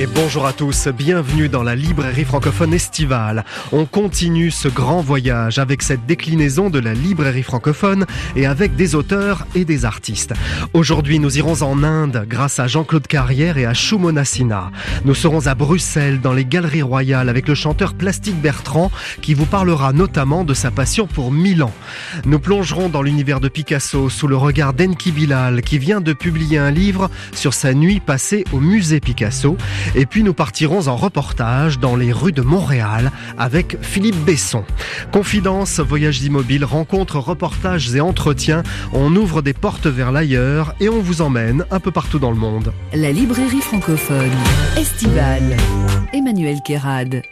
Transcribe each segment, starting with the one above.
Et bonjour à tous, bienvenue dans la librairie francophone estivale. On continue ce grand voyage avec cette déclinaison de la librairie francophone et avec des auteurs et des artistes. Aujourd'hui, nous irons en Inde grâce à Jean-Claude Carrière et à Shumona Sinha. Nous serons à Bruxelles dans les Galeries Royales avec le chanteur Plastique Bertrand qui vous parlera notamment de sa passion pour Milan. Nous plongerons dans l'univers de Picasso sous le regard d'Enki Bilal qui vient de publier un livre sur sa nuit passée au musée Picasso et puis nous partirons en reportage dans les rues de Montréal avec Philippe Besson. Confidence, voyages immobiles, rencontres, reportages et entretiens. On ouvre des portes vers l'ailleurs et on vous emmène un peu partout dans le monde. La librairie francophone estivale. Emmanuel Kérad.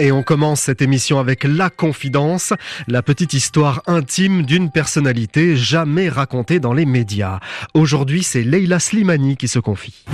Et on commence cette émission avec La Confidence, la petite histoire intime d'une personnalité jamais racontée dans les médias. Aujourd'hui, c'est Leila Slimani qui se confie.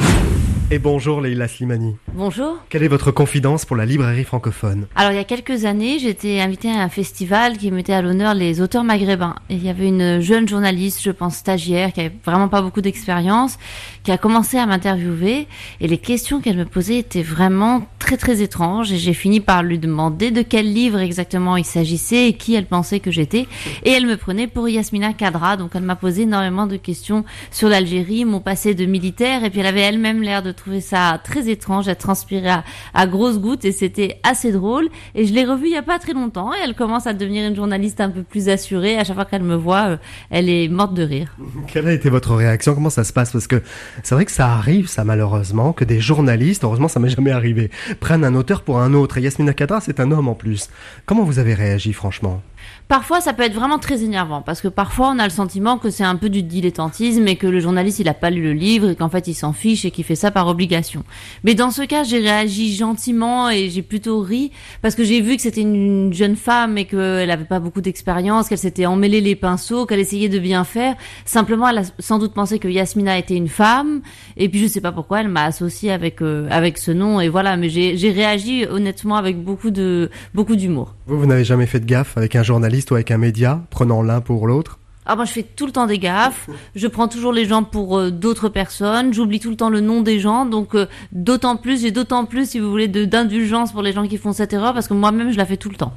Et bonjour Leila Slimani. Bonjour. Quelle est votre confidence pour la librairie francophone Alors il y a quelques années, j'étais invitée à un festival qui mettait à l'honneur les auteurs maghrébins. Et il y avait une jeune journaliste, je pense stagiaire, qui avait vraiment pas beaucoup d'expérience, qui a commencé à m'interviewer. Et les questions qu'elle me posait étaient vraiment très très étranges. Et j'ai fini par lui demander de quel livre exactement il s'agissait et qui elle pensait que j'étais. Et elle me prenait pour Yasmina Kadra. Donc elle m'a posé énormément de questions sur l'Algérie, mon passé de militaire. Et puis elle avait elle-même l'air de trouvé ça très étrange. Elle transpirait à, à grosses gouttes et c'était assez drôle. Et je l'ai revue il y a pas très longtemps et elle commence à devenir une journaliste un peu plus assurée. À chaque fois qu'elle me voit, euh, elle est morte de rire. Quelle a été votre réaction? Comment ça se passe? Parce que c'est vrai que ça arrive, ça malheureusement, que des journalistes, heureusement ça m'est jamais arrivé, prennent un auteur pour un autre. Et Yasmina Kadra, c'est un homme en plus. Comment vous avez réagi franchement? Parfois, ça peut être vraiment très énervant parce que parfois, on a le sentiment que c'est un peu du dilettantisme et que le journaliste, il a pas lu le livre et qu'en fait, il s'en fiche et qu'il fait ça par obligation. Mais dans ce cas, j'ai réagi gentiment et j'ai plutôt ri parce que j'ai vu que c'était une jeune femme et qu'elle avait pas beaucoup d'expérience, qu'elle s'était emmêlé les pinceaux, qu'elle essayait de bien faire. Simplement, elle a sans doute pensé que Yasmina était une femme et puis je sais pas pourquoi elle m'a associé avec euh, avec ce nom et voilà. Mais j'ai réagi honnêtement avec beaucoup de beaucoup d'humour. Vous, vous n'avez jamais fait de gaffe avec un journaliste ou avec un média, prenant l'un pour l'autre? Ah moi je fais tout le temps des gaffes, je prends toujours les gens pour euh, d'autres personnes, j'oublie tout le temps le nom des gens, donc euh, d'autant plus, j'ai d'autant plus si vous voulez d'indulgence pour les gens qui font cette erreur parce que moi-même je la fais tout le temps.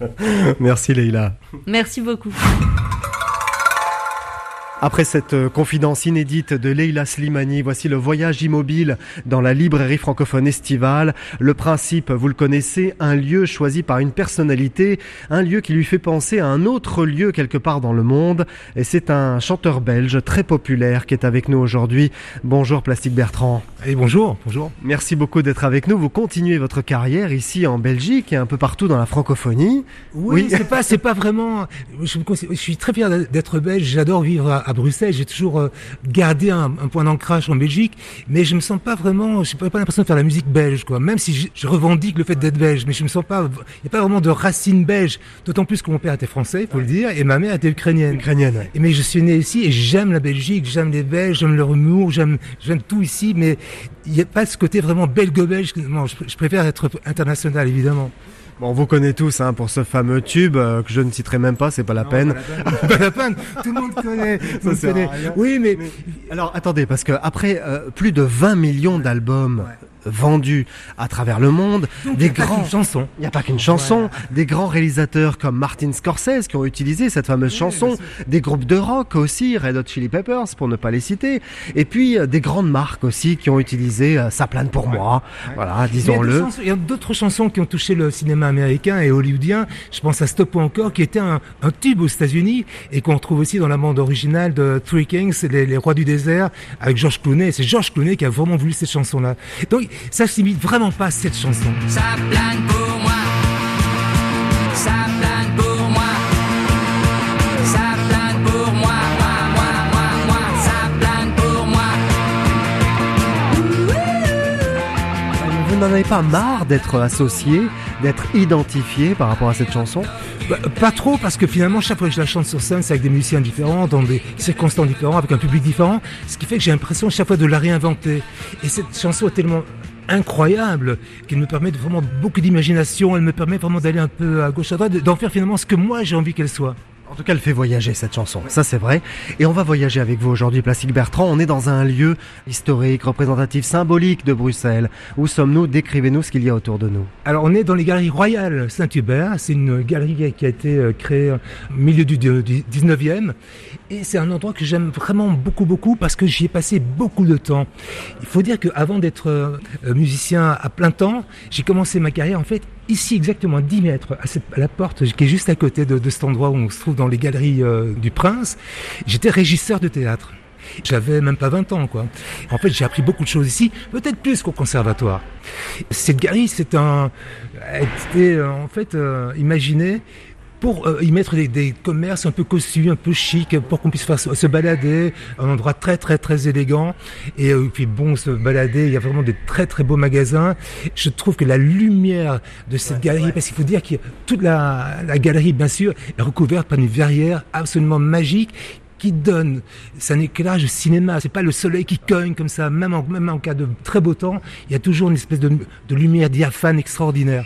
Merci Leïla. Merci beaucoup. Après cette euh, confidence inédite de Leila Slimani, voici le voyage immobile dans la librairie francophone estivale. Le principe, vous le connaissez, un lieu choisi par une personnalité, un lieu qui lui fait penser à un autre lieu quelque part dans le monde. Et c'est un chanteur belge très populaire qui est avec nous aujourd'hui. Bonjour Plastique Bertrand. Et bonjour, bonjour. Merci beaucoup d'être avec nous. Vous continuez votre carrière ici en Belgique et un peu partout dans la francophonie. Oui, oui. c'est pas, c'est pas vraiment. Je, je, suis très fier d'être belge. J'adore vivre à, à Bruxelles. J'ai toujours euh, gardé un, un point d'ancrage en Belgique, mais je me sens pas vraiment. Je n'ai pas l'impression de faire la musique belge, quoi. Même si je, je revendique le fait d'être belge, mais je me sens pas. Il n'y a pas vraiment de racines belges. D'autant plus que mon père était français, il faut le dire, et ma mère était ukrainienne. Ukrainienne. Ouais. Et mais je suis né ici et j'aime la Belgique, j'aime les Belges, j'aime leur humour, j'aime, j'aime tout ici, mais il n'y a pas ce côté vraiment belgo-belge. Non, je, je préfère être international, évidemment. Bon, on vous connaît tous hein, pour ce fameux tube euh, que je ne citerai même pas, c'est pas la Non, peine. Pas la peine. pas la peine. Tout le monde connaît. Tout connaît. Oui, mais, Mais- Alors attendez, parce que après euh, plus de 20 millions d'albums vendus à travers le monde, Donc, des y grands qu'une chanson. Il n'y a pas qu'une chanson, des grands réalisateurs comme Martin Scorsese qui ont utilisé cette fameuse chanson, des groupes de rock aussi, Red Hot Chili Peppers pour ne pas les citer, et puis euh, des grandes marques aussi qui ont utilisé euh, Ça plane pour moi, voilà, disons-le. chansons- Il y a d'autres chansons qui ont touché le cinéma américain et hollywoodien. Je pense à Stop ou encore, qui était un, un tube aux États-Unis et qu'on retrouve aussi dans la bande originale de Three Kings, les, les Rois du désert, avec George Clooney. C'est George Clooney qui a vraiment voulu cette chanson-là. Donc, ça se limite vraiment pas à cette chanson. Ça plane pour moi. Ça plane pour moi. Ça plane pour moi, moi, moi, moi, moi. Ça plane pour moi. Vous n'en avez pas marre d'être associé d'être identifié par rapport à cette chanson Bah, pas trop, parce que finalement, chaque fois que je la chante sur scène, c'est avec des musiciens différents, dans des circonstances différentes, avec un public différent, ce qui fait que j'ai l'impression chaque fois de la réinventer. Et cette chanson est tellement incroyable qu'elle me permet vraiment beaucoup d'imagination, elle me permet vraiment d'aller un peu à gauche à droite, d'en faire finalement ce que moi j'ai envie qu'elle soit. En tout cas, elle fait voyager cette chanson, ça c'est vrai. Et on va voyager avec vous aujourd'hui, Plastique Bertrand. On est dans un lieu historique, représentatif, symbolique de Bruxelles. Où sommes-nous? Décrivez-nous ce qu'il y a autour de nous. Alors on est dans les galeries royales Saint-Hubert, c'est une galerie qui a été euh, créée au milieu du, du 19e et c'est un endroit que j'aime vraiment beaucoup beaucoup parce que j'y ai passé beaucoup de temps. Il faut dire qu'avant d'être euh, musicien à plein temps, j'ai commencé ma carrière en fait ici exactement à 10 mètres à, cette- la porte qui est juste à côté de, cet endroit où on se trouve dans les galeries euh, du Prince. J'étais régisseur de théâtre. J'avais même pas 20 ans, quoi. En fait, j'ai appris beaucoup de choses ici, peut-être plus qu'au conservatoire. Cette galerie, c'est un, a en fait euh, imaginée pour euh, y mettre des, des commerces un peu cossus, un peu chic, pour qu'on puisse faire se, balader, un endroit très très très élégant. Et euh, puis bon, se balader, il y a vraiment des très très beaux magasins. Je trouve que la lumière de cette galerie, parce qu'il faut dire que toute la, la galerie, bien sûr, est recouverte par une verrière absolument magique qui donne, c'est un éclairage de cinéma, c'est pas le soleil qui cogne comme ça, même en, même en cas de très beau temps, il y a toujours une espèce de, de lumière diaphane extraordinaire.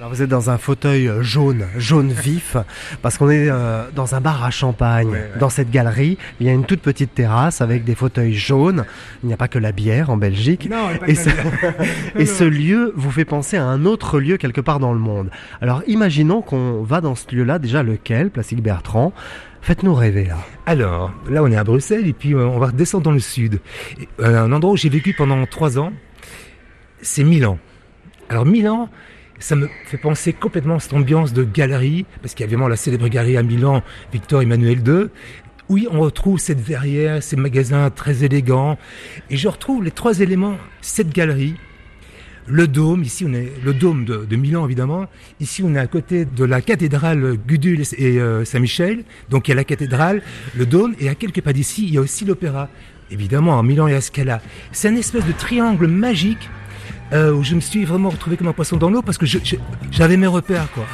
Alors vous êtes dans un fauteuil euh, jaune, jaune vif, parce qu'on est euh, dans un bar à champagne. Dans cette galerie, il y a une toute petite terrasse avec des fauteuils jaunes. Il n'y a pas que la bière en Belgique. Non, Et, ce, et ce lieu vous fait penser à un autre lieu quelque part dans le monde. Alors imaginons qu'on va dans ce lieu-là, déjà lequel, Plastique Bertrand Faites-nous rêver là. Alors, là on est à Bruxelles et puis euh, on va descendre dans le sud. Et, euh, un endroit où j'ai vécu pendant trois ans, c'est Milan. Alors Milan, ça me fait penser complètement à cette ambiance de galerie, parce qu'il y a évidemment la célèbre galerie à Milan, Victor Emmanuel II, oui, on retrouve cette verrière, ces magasins très élégants, et je retrouve les trois éléments, cette galerie, le dôme, ici on est le dôme de, Milan évidemment. Ici on est à côté de la cathédrale Gudule et euh, Saint-Michel. Donc il y a la cathédrale, le dôme et à quelques pas d'ici il y a aussi l'opéra. Évidemment en Milan et à Scala. C'est un espèce de triangle magique euh, où je me suis vraiment retrouvé comme un poisson dans l'eau parce que j'avais mes repères quoi.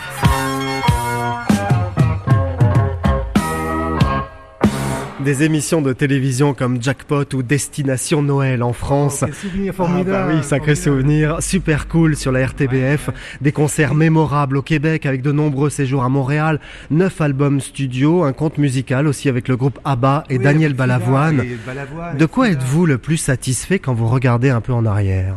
Des émissions de télévision comme Jackpot ou Destination Noël en France. Oh, Ah bah oui, sacré souvenir, super cool sur la RTBF, des concerts mémorables au Québec avec de nombreux séjours à Montréal, neuf albums studio, un conte musical aussi avec le groupe ABBA et Oui, Daniel Balavoine. Fila et Balavoine, De quoi êtes-vous le plus satisfait quand vous regardez un peu en arrière?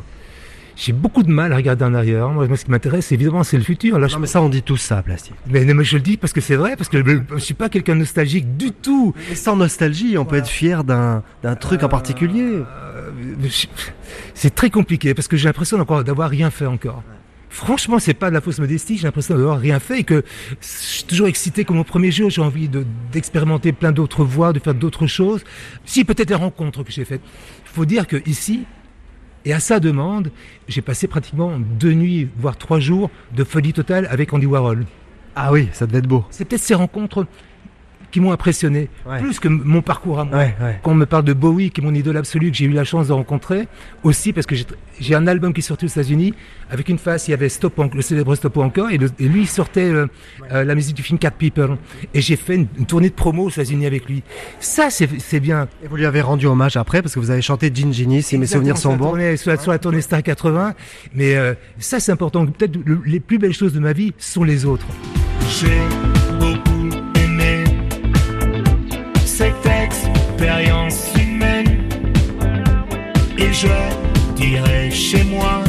J'ai beaucoup de mal à regarder en arrière. Moi, ce qui m'intéresse, évidemment, c'est le futur. Là, je Non mais ça on dit tout ça, Plastique. Mais, je le dis parce que c'est vrai, parce que je je suis pas quelqu'un de nostalgique du tout. Sans nostalgie, on peut être fier d'un truc en particulier. Euh, c'est très compliqué parce que j'ai l'impression d'avoir rien fait encore. Franchement, c'est pas de la fausse modestie, j'ai l'impression d'avoir rien fait et que je suis toujours excité comme au premier jour, j'ai envie de- d'expérimenter plein d'autres voies, de faire d'autres choses. Si, peut-être les rencontres que j'ai faites. Il faut dire que ici, et à sa demande, j'ai passé pratiquement deux nuits, voire trois jours de folie totale avec Andy Warhol. Ah oui, ça devait être beau. C'est peut-être ces rencontres qui m'ont impressionné, Ouais. plus que mon parcours à moi. Ouais, ouais. Quand on me parle de Bowie, qui est mon idole absolue, que j'ai eu la chance de rencontrer, aussi parce que j'ai- un album qui est sorti aux États-Unis, avec une face, il y avait Stop, le célèbre Stop encore, et, le- et lui il sortait euh, euh, la musique du film Cat People. Et j'ai fait une, une tournée de promo aux États-Unis avec lui. Ça, c'est c'est bien. Et vous lui avez rendu hommage après parce que vous avez chanté Gin si mes souvenirs sont Exactement, bons. tournée- Sur la, sur la tournée Star 80. Mais euh, ça, c'est important. Peut-être le- les plus belles choses de ma vie sont les autres. J'ai expérience humaine. Et je dirais chez moi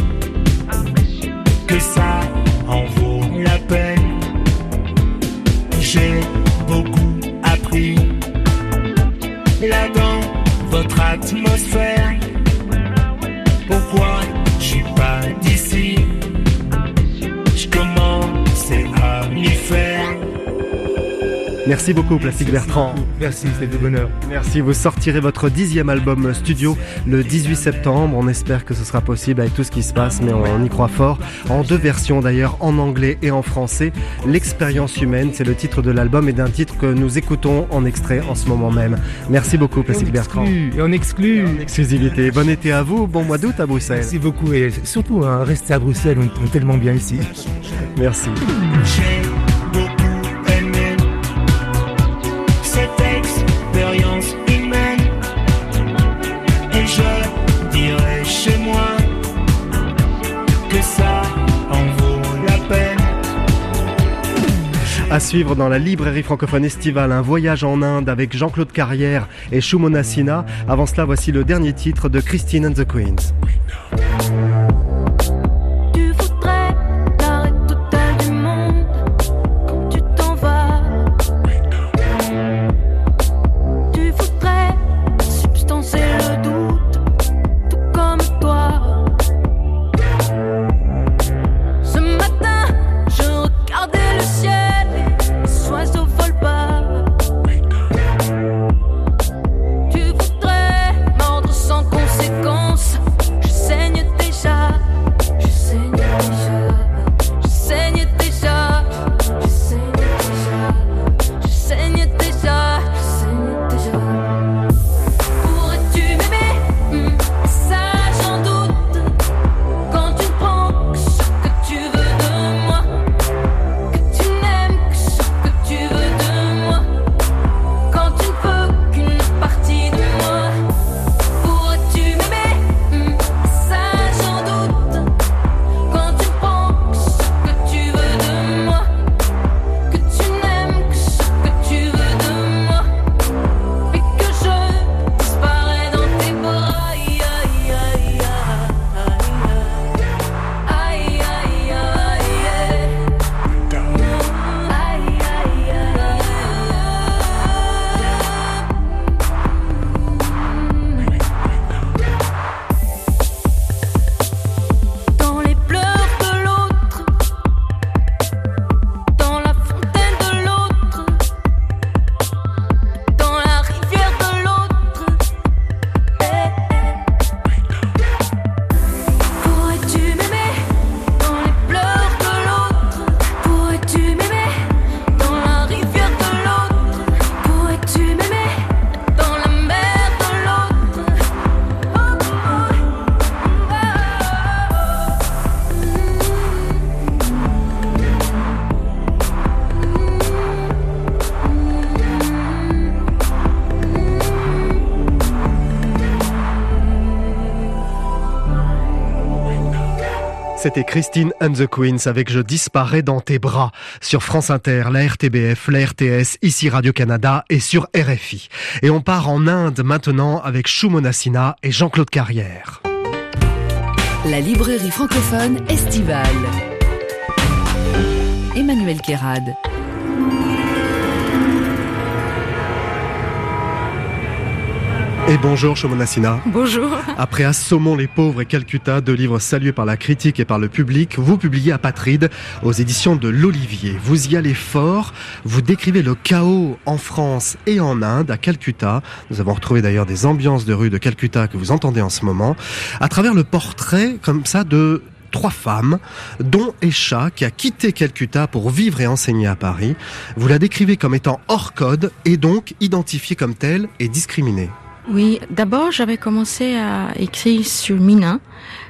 Merci beaucoup, Plastique Bertrand. Merci, c'est de bonheur. Merci, vous sortirez votre dixième album studio le 18 septembre. On espère que ce sera possible avec tout ce qui se passe, mais on y croit fort. En deux versions d'ailleurs, en anglais et en français. L'expérience humaine, c'est le titre de l'album et d'un titre que nous écoutons en extrait en ce moment même. Merci beaucoup, Plastique Bertrand. Exclu, et on exclut. Exclusivité. Bon été à vous, bon mois d'août à Bruxelles. Merci beaucoup et surtout, hein, restez à Bruxelles, on est tellement bien ici. Merci. Suivre dans la librairie francophone estivale, un voyage en Inde avec Jean-Claude Carrière et Shumona Sina. Avant cela, voici le dernier titre de Christine and the Queens. C'était Christine and the Queens avec Je disparais dans tes bras sur France Inter, la RTBF, la RTS, ici Radio-Canada et sur RFI. Et on part en Inde maintenant avec Shumona Sina et Jean-Claude Carrière. La librairie francophone estivale. Emmanuel Kérad. Et bonjour Shumona Sina. Bonjour. Après Assommons les pauvres et Calcutta, deux livres salués par la critique et par le public, vous publiez Apatride aux éditions de l'Olivier. Vous y allez fort, vous décrivez le chaos en France et en Inde, à Calcutta. Nous avons retrouvé d'ailleurs des ambiances de rue de Calcutta que vous entendez en ce moment, à travers le portrait comme ça de trois femmes, dont Esha, qui a quitté Calcutta pour vivre et enseigner à Paris. Vous la décrivez comme étant hors code et donc identifiée comme telle et discriminée. Oui, d'abord, j'avais commencé à écrire sur Mina.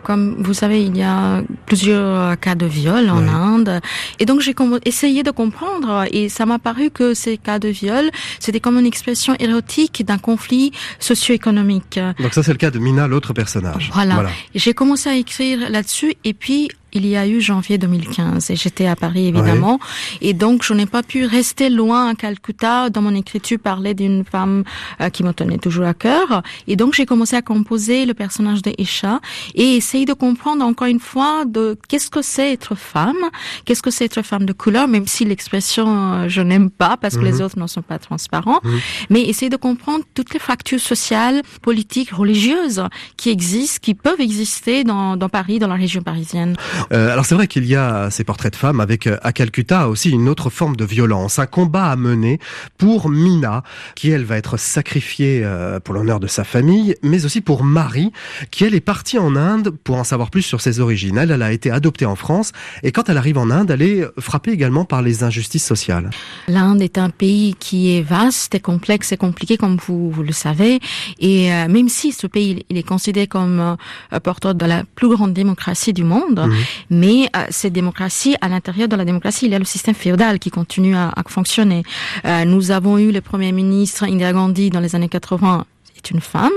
Comme vous savez, il y a plusieurs cas de viol en Oui. Inde. Et donc, j'ai essayé de comprendre et ça m'a paru que ces cas de viol, c'était comme une expression érotique d'un conflit socio-économique. Donc ça c'est le cas de Mina, l'autre personnage. Voilà. J'ai commencé à écrire là-dessus et puis il y a eu janvier 2015 et j'étais à Paris évidemment. Et donc je n'ai pas pu rester loin à Calcutta. Dans mon écriture parler d'une femme euh, qui me tenait toujours à cœur. Et donc j'ai commencé à composer le personnage de Isha et essayer de comprendre encore une fois de qu'est-ce que c'est être femme, qu'est-ce que c'est être femme de couleur même si l'expression euh, je n'aime pas parce que les autres ne sont pas transparents. Mais essayer de comprendre toutes les fractures sociales, politiques, religieuses qui existent, qui peuvent exister dans, dans Paris, dans la région parisienne. Euh, alors c'est vrai qu'il y a ces portraits de femmes avec euh, à Calcutta aussi une autre forme de violence, un combat à mener pour Mina, qui elle va être sacrifiée euh, pour l'honneur de sa famille, mais aussi pour Marie, qui elle est partie en Inde pour en savoir plus sur ses origines. Elle, elle a été adoptée en France et quand elle arrive en Inde, elle est frappée également par les injustices sociales. L'Inde est un pays qui est vaste et complexe et compliqué, comme vous, vous le savez. Et euh, même si ce pays il est considéré comme euh, porteur de la plus grande démocratie du monde, Mhm. Mais euh, cette démocratie, à l'intérieur de la démocratie, il y a le système féodal qui continue à, à fonctionner. Euh, nous avons eu le premier ministre Indira Gandhi dans les années 80 est une femme.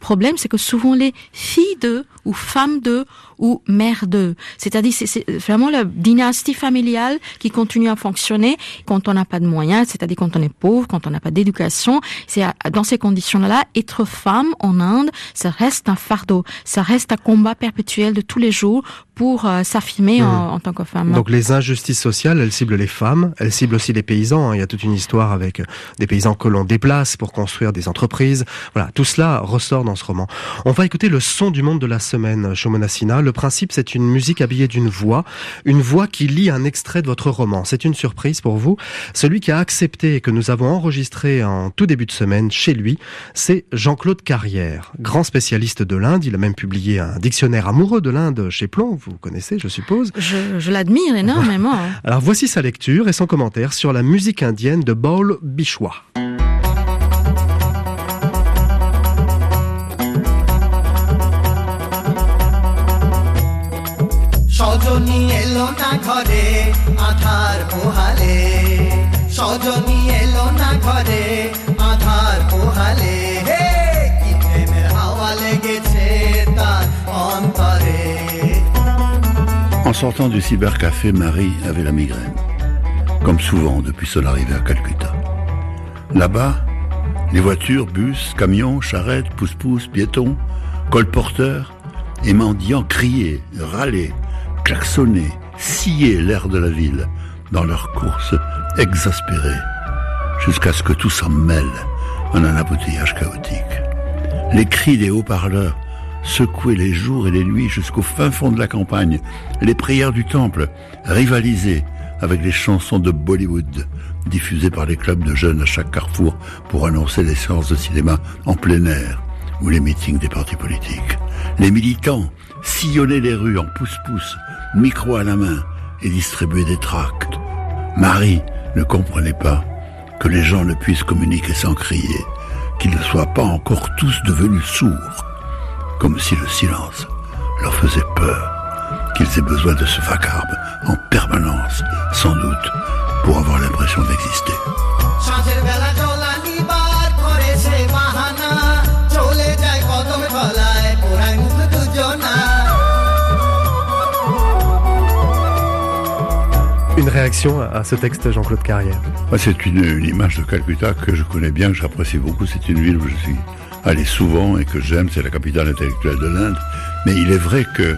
Problème, c'est que souvent les filles d'eux, ou femmes d'eux, ou mères d'eux. C'est-à-dire, c'est- vraiment la dynastie familiale qui continue à fonctionner quand on n'a pas de moyens, c'est-à-dire quand on est pauvre, quand on n'a pas d'éducation. C'est dans ces conditions-là, être femme en Inde, ça reste un fardeau. Ça reste un combat perpétuel de tous les jours pour euh, s'affirmer en, en tant que femme. Donc les injustices sociales, elles ciblent les femmes, elles ciblent aussi les paysans. hein. Il y a toute une histoire avec euh, des paysans que l'on déplace pour construire des entreprises. Voilà, tout cela ressort dans ce roman. On va écouter le son du monde de la semaine, Sina. Le principe, c'est une musique habillée d'une voix, une voix qui lit un extrait de votre roman. C'est une surprise pour vous. Celui qui a accepté et que nous avons enregistré en tout début de semaine chez lui, c'est Jean-Claude Carrière, grand spécialiste de l'Inde. Il a même publié un dictionnaire amoureux de l'Inde chez Plomb. Vous connaissez, je suppose. Je, je l'admire énormément. hein. Alors voici sa lecture et son commentaire sur la musique indienne de Baul Bishwa. এলো না ঘরে আধার পোহালে সজনী এলো না ঘরে আধার পোহালে হে কি প্রেমের হাওয়া লেগেছে তার অন্তরে En sortant du cybercafé, Marie avait la migraine. Comme souvent depuis son arrivée à Calcutta. Là-bas, les voitures, bus, camions, charrettes, pousse-pousse, piétons, colporteurs et mendiants criaient, râlaient, klaxonnaient, sciaient l'air de la ville dans leur course exaspérée, jusqu'à ce que tout s'en mêle en un embouteillage chaotique. Les cris des haut-parleurs secouaient les jours et les nuits jusqu'au fin fond de la campagne. Les prières du temple rivalisaient avec les chansons de Bollywood diffusées par les clubs de jeunes à chaque carrefour pour annoncer les séances de cinéma en plein air ou les meetings des partis politiques. Les militants sillonnaient les rues en pouce-pouce, micro à la main et distribuaient des tracts. Marie ne comprenait pas que les gens ne puissent communiquer sans crier, qu'ils ne soient pas encore tous devenus sourds, comme si le silence leur faisait peur, qu'ils aient besoin de ce vacarme en permanence, sans doute, pour avoir l'impression d'exister. Une réaction à ce texte, Jean-Claude Carrière. Moi, c'est une, une image de Calcutta que je connais bien, que j'apprécie beaucoup. C'est une ville où je suis allé souvent et que j'aime. C'est la capitale intellectuelle de l'Inde. Mais il est vrai que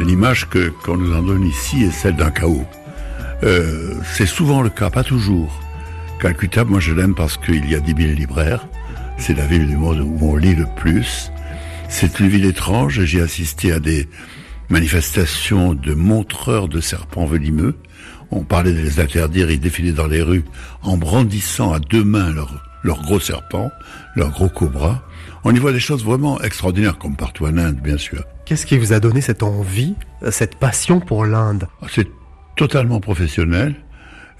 l'image que qu'on nous en donne ici est celle d'un chaos. Euh, c'est souvent le cas, pas toujours. Calcutta, moi, je l'aime parce qu'il y a 10 000 libraires. C'est la ville du monde où on lit le plus. C'est une ville étrange et j'ai assisté à des manifestations de montreurs de serpents venimeux. On parlait de les interdire, ils défilaient dans les rues en brandissant à deux mains leurs leur gros serpents, leurs gros cobras. On y voit des choses vraiment extraordinaires, comme partout en Inde, bien sûr. Qu'est-ce qui vous a donné cette envie, cette passion pour l'Inde? C'est totalement professionnel.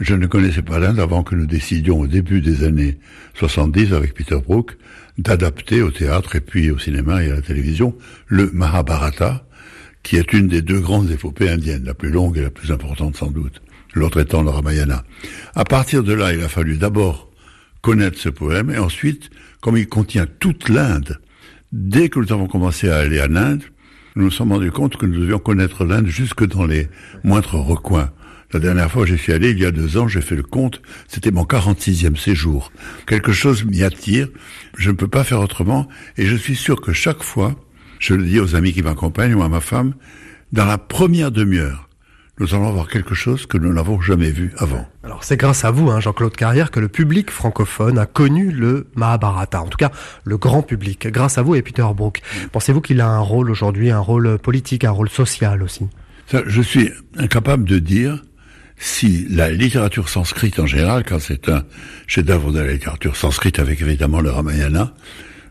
Je ne connaissais pas l'Inde avant que nous décidions au début des années 70 avec Peter Brook d'adapter au théâtre et puis au cinéma et à la télévision le Mahabharata, qui est une des deux grandes épopées indiennes, la plus longue et la plus importante sans doute, l'autre étant le Ramayana. À partir de là, il a fallu d'abord connaître ce poème et ensuite, comme il contient toute l'Inde, dès que nous avons commencé à aller en Inde, nous nous sommes rendus compte que nous devions connaître l'Inde jusque dans les moindres recoins. La dernière fois où j'y suis allé, il y a deux ans, j'ai fait le compte, c'était mon 46e séjour. Quelque chose m'y attire, je ne peux pas faire autrement, et je suis sûr que chaque fois, je le dis aux amis qui m'accompagnent ou à ma femme, dans la première demi-heure, nous allons voir quelque chose que nous n'avons jamais vu avant. Alors c'est grâce à vous, hein, Jean-Claude Carrière, que le public francophone a connu le Mahabharata, en tout cas le grand public, grâce à vous et Peter Brook. Pensez-vous qu'il a un rôle aujourd'hui, un rôle politique, un rôle social aussi? Ça, je suis incapable de dire si la littérature sanscrite en général, quand c'est un chef-d'œuvre de la littérature sanscrite avec évidemment le Ramayana,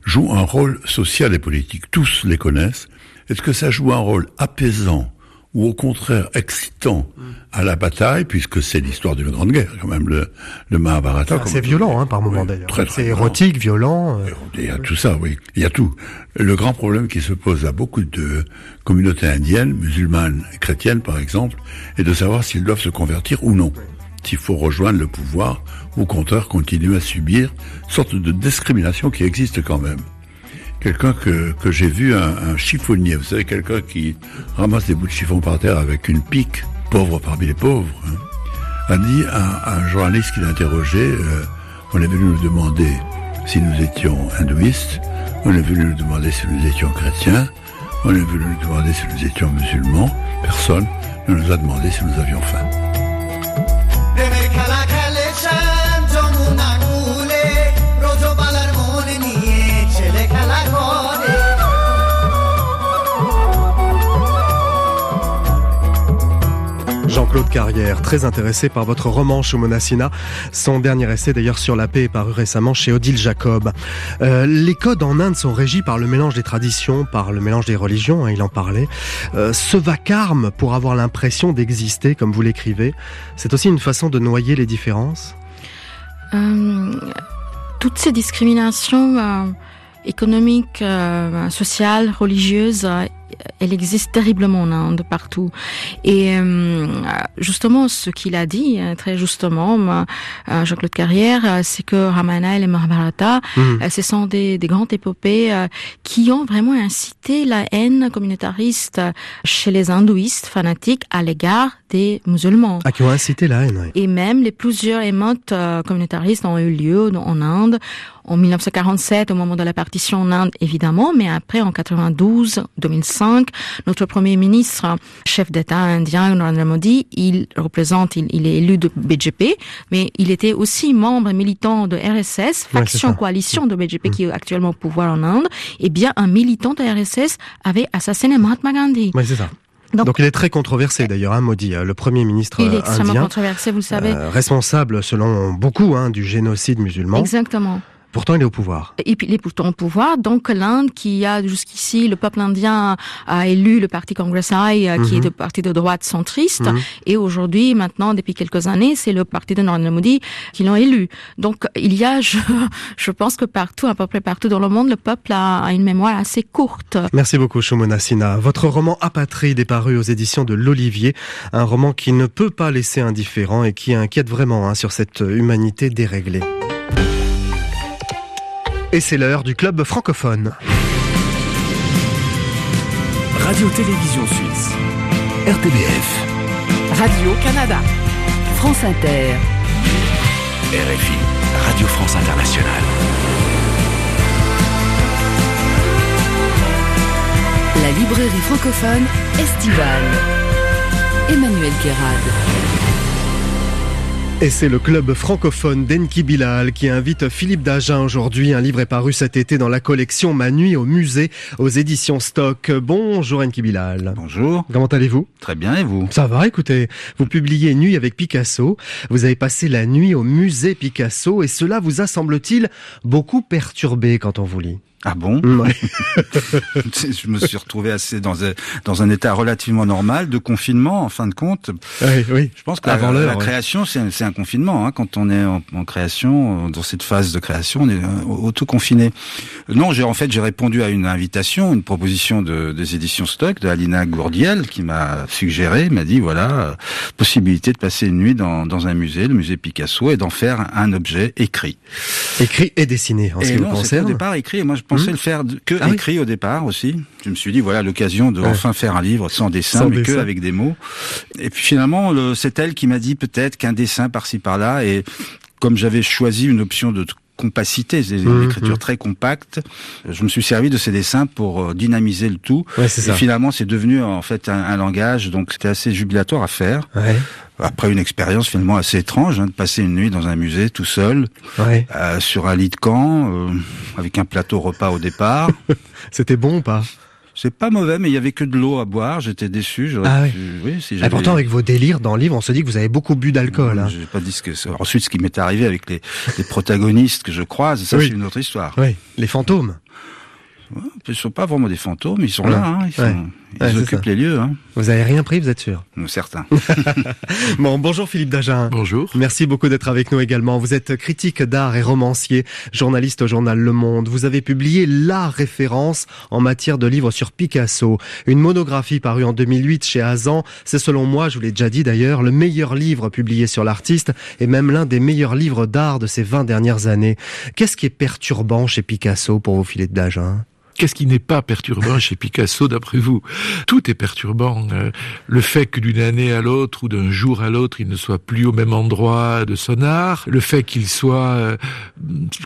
joue un rôle social et politique. Tous les connaissent. Est-ce que ça joue un rôle apaisant ou au contraire excitant à la bataille, puisque c'est l'histoire d'une grande guerre, quand même, le, le Mahabharata. C'est violent, hein, par moment d'ailleurs. très, très C'est érotique, violent. euh. Il y a tout ça, oui. Il y a tout. Le grand problème qui se pose à beaucoup de communautés indiennes, musulmanes chrétiennes par exemple, est de savoir s'ils doivent se convertir ou non. S'il faut rejoindre le pouvoir ou au contraire continuer à subir sorte de discrimination qui existe quand même. Quelqu'un que, j'ai vu, un, un chiffonnier, vous savez, quelqu'un qui ramasse des bouts de chiffon par terre avec une pique, pauvre parmi les pauvres, hein, a dit à un journaliste qui l'a interrogé, euh, on est venu nous demander si nous étions hindouistes, on est venu nous demander si nous étions chrétiens, on est venu nous demander si nous étions musulmans, personne ne nous a demandé si nous avions faim. Jean-Claude Carrière, très intéressé par votre roman Shumonasina. Son dernier essai d'ailleurs sur la paix est paru récemment chez Odile Jacob. Euh, les codes en Inde sont régis par le mélange des traditions, par le mélange des religions, hein, il en parlait. Euh, ce vacarme pour avoir l'impression d'exister, comme vous l'écrivez, c'est aussi une façon de noyer les différences? Euh, toutes ces discriminations économiques, sociales, religieuses, elles existent terriblement en Inde, partout. Et euh, justement, ce qu'il a dit, euh, très justement, euh, Jean-Claude Carrière, c'est que Ramayana et le Mahabharata, euh, ce sont des, des grandes épopées qui ont vraiment incité la haine communautariste chez les hindouistes fanatiques à l'égard des musulmans. Ah, qui ont incité la haine, oui. Et même les plusieurs émeutes euh, communautaristes ont eu lieu en Inde en 1947 au moment de la partition en Inde évidemment, mais après en 92, 2005, notre premier ministre, chef d'État indien Narendra Modi, il représente, il, il est élu de BJP, mais il était aussi membre militant de RSS, faction. Mm. coalition de BJP qui est actuellement au pouvoir en Inde. Et bien un militant de RSS avait assassiné Mahatma Gandhi. C'est ça. Donc- Donc, il est très controversé d'ailleurs, hein, Modi, euh, le premier ministre Il est extrêmement indien, controversé, vous le savez. euh, responsable selon beaucoup hein, du génocide musulman. Exactement. Pourtant, il est au pouvoir. Et puis il est pourtant au pouvoir. Donc l'Inde, qui a jusqu'ici, le peuple indien a élu le parti Congress I, euh, qui Mhm. est le parti de droite centriste. Mhm. Et aujourd'hui, maintenant, depuis quelques années, c'est le parti de Narendra Modi qui l'ont élu. Donc il y a, je, je pense que partout, à peu près partout dans le monde, le peuple a, une mémoire assez courte. Merci beaucoup, Shomona Sina. Votre roman Apatride est paru aux éditions de l'Olivier, un roman qui ne peut pas laisser indifférent et qui inquiète vraiment hein, sur cette humanité déréglée. Et c'est l'heure du club francophone. Radio-Télévision Suisse. RTBF. Radio-Canada. France Inter. RFI. Radio France Internationale. La librairie francophone estivale. Emmanuel Guérard. Et c'est le club francophone d'Enki Bilal qui invite Philippe Dagen aujourd'hui. Un livre est paru cet été dans la collection Ma nuit au musée aux éditions Stock. Bonjour Enki Bilal. Bonjour. Comment allez-vous? Très bien, et vous? Ça va, écoutez, vous publiez Nuit avec Picasso, vous avez passé la nuit au musée Picasso et cela vous a, semble-t-il, beaucoup perturbé quand on vous lit. Ah bon Ouais. Je me suis retrouvé assez dans un, dans un état relativement normal de confinement, en fin de compte. Oui, oui. Je pense que Avant la, l'heure, la ouais. création, c'est un, confinement. Hein. Quand on est en, en création, dans cette phase de création, on est euh, auto-confiné. Non, j'ai en fait j'ai répondu à une invitation, une proposition de, des éditions Stock de Alina Gourdiel qui m'a suggéré, m'a dit voilà euh, possibilité de passer une nuit dans, dans un musée, le musée Picasso, et d'en faire un objet écrit. Écrit et dessiné en ce qui vous non, c'était concerne. au départ écrit. Et moi, je pensais Hmm. le faire que Ah oui. écrit au départ aussi. Je me suis dit, voilà, l'occasion de Ouais. enfin faire un livre sans dessin, Sans mais que avec des mots. Et puis finalement, le- c'est elle qui m'a dit peut-être qu'un dessin par-ci par-là. Et comme j'avais choisi une option de compacité, c'est une Mhm. écriture très compacte, je me suis servi de ces dessins pour euh, dynamiser le tout. Ouais, Et ça. finalement, c'est devenu en fait un, un langage, donc c'était assez jubilatoire à faire. Ouais, Après une expérience finalement assez étrange, hein, de passer une nuit dans un musée tout seul, ouais. euh, sur un lit de camp, euh, avec un plateau repas au départ. C'était bon ou pas? C'est pas mauvais, mais il y avait que de l'eau à boire. J'étais déçu. Ah oui. pu- oui, si Et pourtant, avec vos délires dans le livre, on se dit que vous avez beaucoup bu d'alcool. hein. J'ai pas dit ce que c'est. Ensuite, ce qui m'est arrivé avec les, les protagonistes que je croise, ça Oui. c'est une autre histoire. Oui, les fantômes. Ils sont pas vraiment des fantômes, ils sont là, hein, ils, sont- Ouais. Ils Ouais, c'est occupent ça. les lieux, hein. Vous avez rien pris, vous êtes sûr Nous, certains. Bon, bonjour Philippe Dagen. Bonjour. Merci beaucoup d'être avec nous également. Vous êtes critique d'art et romancier, journaliste au journal Le Monde. Vous avez publié la référence en matière de livres sur Picasso. Une monographie parue en 2008 chez Azan. C'est selon moi, je vous l'ai déjà dit d'ailleurs, le meilleur livre publié sur l'artiste et même l'un des meilleurs livres d'art de ces 20 dernières années. Qu'est-ce qui est perturbant chez Picasso pour vous, Philippe Dagen Qu'est-ce qui n'est pas perturbant chez Picasso d'après vous? Tout est perturbant. Euh, Le fait que d'une année à l'autre ou d'un jour à l'autre, il ne soit plus au même endroit de son art, le fait qu'il soit euh,